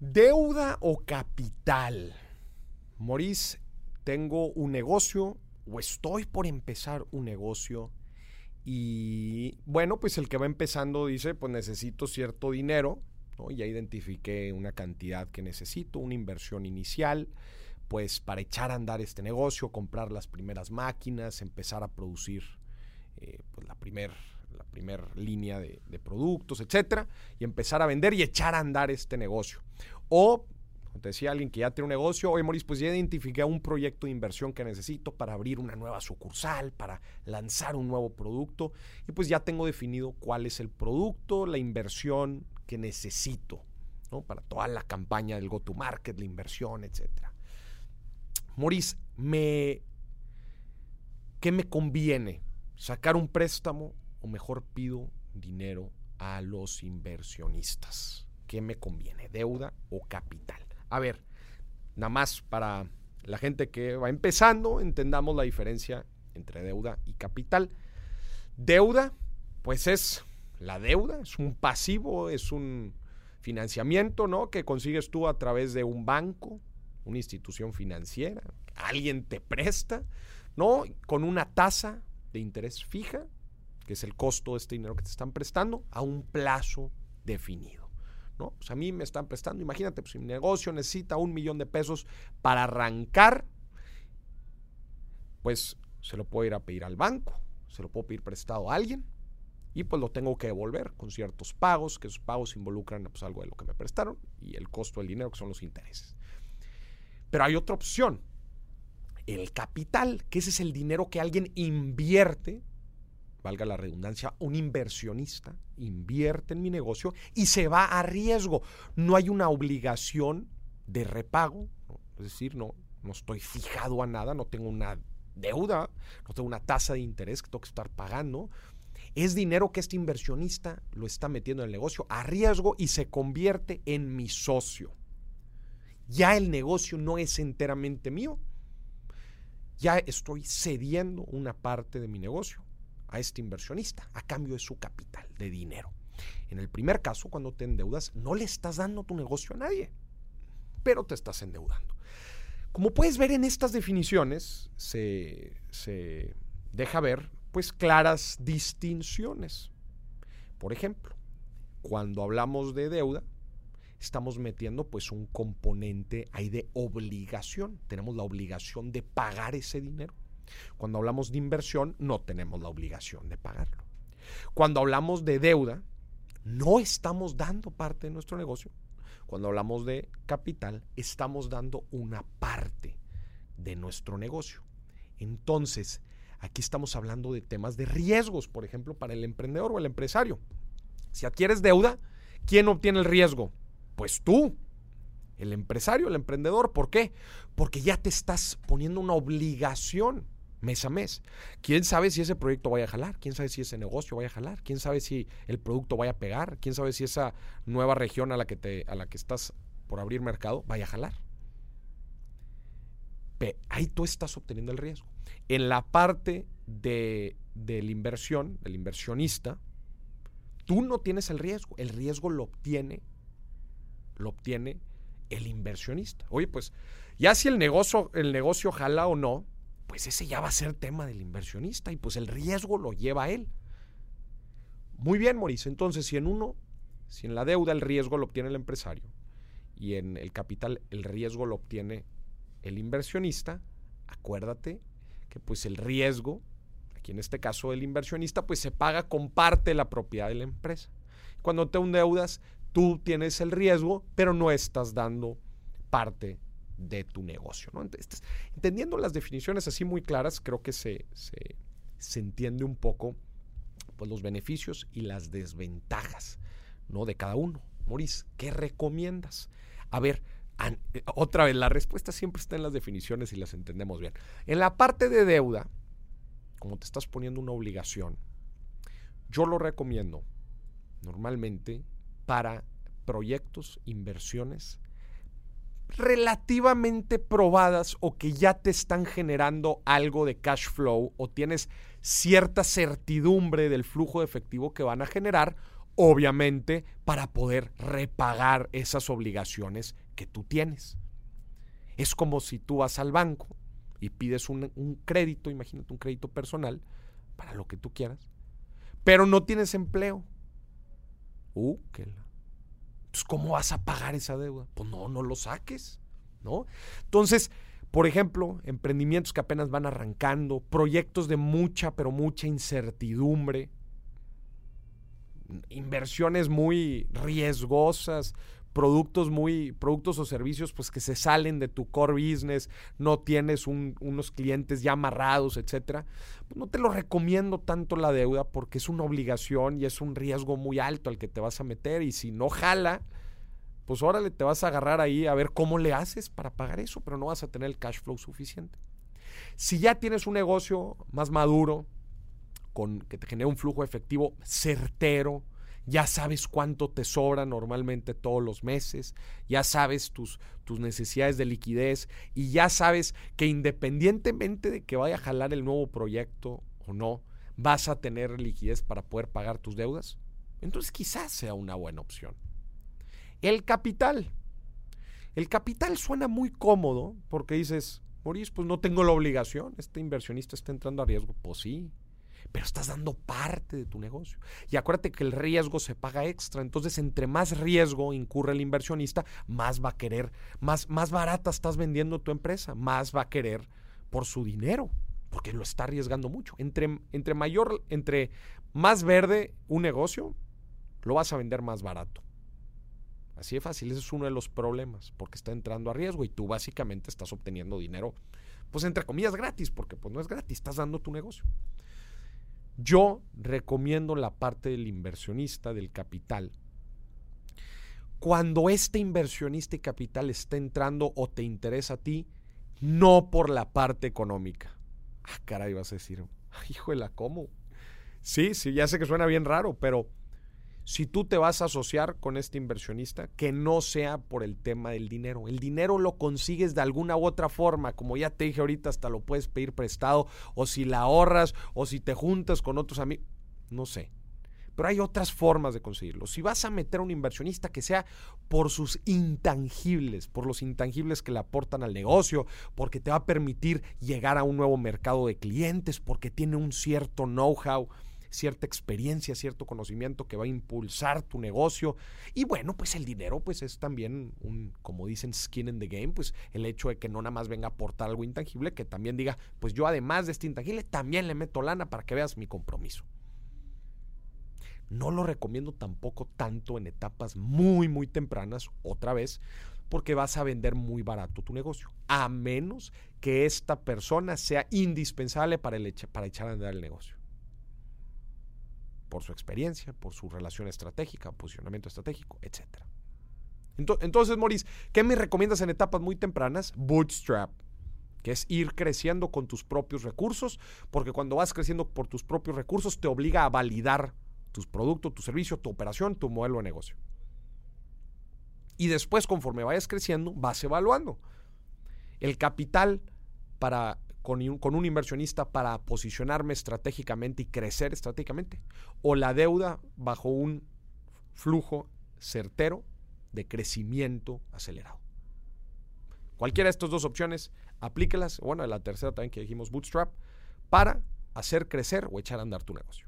Deuda o capital. Maurice, tengo un negocio o estoy por empezar un negocio y bueno, pues el que va empezando dice, pues necesito cierto dinero, ¿no? Ya identifiqué una cantidad que necesito, una inversión inicial, pues para echar a andar este negocio, comprar las primeras máquinas, empezar a producir eh, pues la primera la primer línea de, productos, etcétera, y empezar a vender y echar a andar este negocio. O, como te decía alguien que ya tiene un negocio, oye Maurice, pues ya identifiqué un proyecto de inversión que necesito para abrir una nueva sucursal, para lanzar un nuevo producto, y pues ya tengo definido cuál es el producto, la inversión que necesito, ¿no? Para toda la campaña del go-to-market, la inversión, etcétera. Maurice, me, ¿qué me conviene? ¿Sacar un préstamo o mejor pido dinero a los inversionistas? ¿Qué me conviene? ¿Deuda o capital? A ver, nada más para la gente que va empezando, entendamos la diferencia entre deuda y capital. Deuda, pues es la deuda, es un pasivo, es un financiamiento, ¿no? Que consigues tú a través de un banco, una institución financiera, alguien te presta, ¿no? Con una tasa de interés fija, que es el costo de este dinero que te están prestando, a un plazo definido. ¿no? Pues a mí me están prestando, imagínate, pues si mi negocio necesita un millón de pesos para arrancar, pues se lo puedo ir a pedir al banco, se lo puedo pedir prestado a alguien y pues lo tengo que devolver con ciertos pagos, que esos pagos involucran pues, algo de lo que me prestaron y el costo del dinero, que son los intereses. Pero hay otra opción, el capital, que ese es el dinero que alguien invierte valga la redundancia, un inversionista invierte en mi negocio y se va a riesgo. No hay una obligación de repago, ¿no? es decir, no, no estoy fijado a nada, no tengo una deuda, no tengo una tasa de interés que tengo que estar pagando. Es dinero que este inversionista lo está metiendo en el negocio a riesgo y se convierte en mi socio. Ya el negocio no es enteramente mío. Ya estoy cediendo una parte de mi negocio a este inversionista a cambio de su capital, de dinero. En el primer caso, cuando te endeudas, no le estás dando tu negocio a nadie, pero te estás endeudando. Como puedes ver en estas definiciones, se, se deja ver pues claras distinciones. Por ejemplo, cuando hablamos de deuda, estamos metiendo pues un componente ahí de obligación. Tenemos la obligación de pagar ese dinero. Cuando hablamos de inversión, no tenemos la obligación de pagarlo. Cuando hablamos de deuda, no estamos dando parte de nuestro negocio. Cuando hablamos de capital, estamos dando una parte de nuestro negocio. Entonces, aquí estamos hablando de temas de riesgos, por ejemplo, para el emprendedor o el empresario. Si adquieres deuda, ¿quién obtiene el riesgo? Pues tú, el empresario, el emprendedor. ¿Por qué? Porque ya te estás poniendo una obligación mes a mes. ¿Quién sabe si ese proyecto vaya a jalar? ¿Quién sabe si ese negocio vaya a jalar? ¿Quién sabe si el producto vaya a pegar? ¿Quién sabe si esa nueva región a la que, a la que estás por abrir mercado vaya a jalar? ahí tú estás obteniendo el riesgo. En la parte de, de la inversión, del inversionista, tú no tienes el riesgo. El riesgo lo obtiene, lo obtiene el inversionista. Oye, pues ya si el negocio, el negocio jala o no, pues ese ya va a ser tema del inversionista y pues el riesgo lo lleva él. Muy bien, Mauricio. Entonces, si en uno, si en la deuda el riesgo lo obtiene el empresario y en el capital el riesgo lo obtiene el inversionista, acuérdate que pues el riesgo, aquí en este caso el inversionista, pues se paga con parte de la propiedad de la empresa. Cuando te endeudas, tú tienes el riesgo, pero no estás dando parte de tu negocio. ¿no? Entonces, entendiendo las definiciones así muy claras, creo que se, se, se entiende un poco pues, los beneficios y las desventajas ¿no? de cada uno. Maurice, ¿qué recomiendas? A ver, otra vez, la respuesta siempre está en las definiciones y las entendemos bien. En la parte de deuda, como te estás poniendo una obligación, yo lo recomiendo normalmente para proyectos, inversiones relativamente probadas o que ya te están generando algo de cash flow o tienes cierta certidumbre del flujo de efectivo que van a generar obviamente para poder repagar esas obligaciones que tú tienes. Es como si tú vas al banco y pides un, crédito, imagínate un crédito personal, para lo que tú quieras, pero no tienes empleo. Uh. Entonces, ¿cómo vas a pagar esa deuda? Pues no, no lo saques, ¿no? Entonces, por ejemplo, emprendimientos que apenas van arrancando, proyectos de mucha, pero mucha incertidumbre, inversiones muy riesgosas, productos muy, productos o servicios pues que se salen de tu core business, no tienes unos clientes ya amarrados, etcétera, pues, no te lo recomiendo tanto la deuda porque es una obligación y es un riesgo muy alto al que te vas a meter y si no jala, pues órale, te vas a agarrar ahí a ver cómo le haces para pagar eso, pero no vas a tener el cash flow suficiente. Si ya tienes un negocio más maduro, con que te genere un flujo efectivo certero, ya sabes cuánto te sobra normalmente todos los meses, ya sabes tus, tus necesidades de liquidez y ya sabes que independientemente de que vaya a jalar el nuevo proyecto o no, vas a tener liquidez para poder pagar tus deudas, entonces quizás sea una buena opción. El capital. El capital suena muy cómodo porque dices, Maurice, pues no tengo la obligación, este inversionista está entrando a riesgo. Pues sí, pero estás dando parte de tu negocio. Y acuérdate que el riesgo se paga extra, entonces entre más riesgo incurre el inversionista, más va a querer, más, más barata estás vendiendo tu empresa, más va a querer por su dinero, porque lo está arriesgando mucho. Entre, entre mayor, entre más verde un negocio, lo vas a vender más barato. Así de fácil, ese es uno de los problemas, porque está entrando a riesgo y tú básicamente estás obteniendo dinero, pues entre comillas gratis, porque pues no es gratis, estás dando tu negocio. Yo recomiendo la parte del inversionista, del capital. Cuando este inversionista y capital está entrando o te interesa a ti, no por la parte económica. Ah, caray, vas a decir, híjole, ¿cómo? Sí, sí, ya sé que suena bien raro, pero si tú te vas a asociar con este inversionista, que no sea por el tema del dinero. El dinero lo consigues de alguna u otra forma, como ya te dije ahorita, hasta lo puedes pedir prestado, o si la ahorras, o si te juntas con otros amigos, no sé. Pero hay otras formas de conseguirlo. Si vas a meter a un inversionista que sea por sus intangibles, por los intangibles que le aportan al negocio, porque te va a permitir llegar a un nuevo mercado de clientes, porque tiene un cierto know-how, cierta experiencia, cierto conocimiento que va a impulsar tu negocio. Y bueno, pues el dinero pues es también un, como dicen, skin in the game, pues el hecho de que no nada más venga a aportar algo intangible, que también diga, pues yo además de este intangible también le meto lana para que veas mi compromiso. No lo recomiendo tampoco tanto en etapas muy, muy tempranas, otra vez, porque vas a vender muy barato tu negocio, a menos que esta persona sea indispensable para, para echar a andar el negocio por su experiencia, por su relación estratégica, posicionamiento estratégico, etc. Entonces, Maurice, ¿qué me recomiendas en etapas muy tempranas? Bootstrap, que es ir creciendo con tus propios recursos, porque cuando vas creciendo por tus propios recursos te obliga a validar tus productos, tu servicio, tu operación, tu modelo de negocio. Y después, conforme vayas creciendo, vas evaluando. El capital para con un, inversionista para posicionarme estratégicamente y crecer estratégicamente, o la deuda bajo un flujo certero de crecimiento acelerado. Cualquiera de estas dos opciones, aplíquelas, bueno, la tercera también que dijimos, Bootstrap, para hacer crecer o echar a andar tu negocio.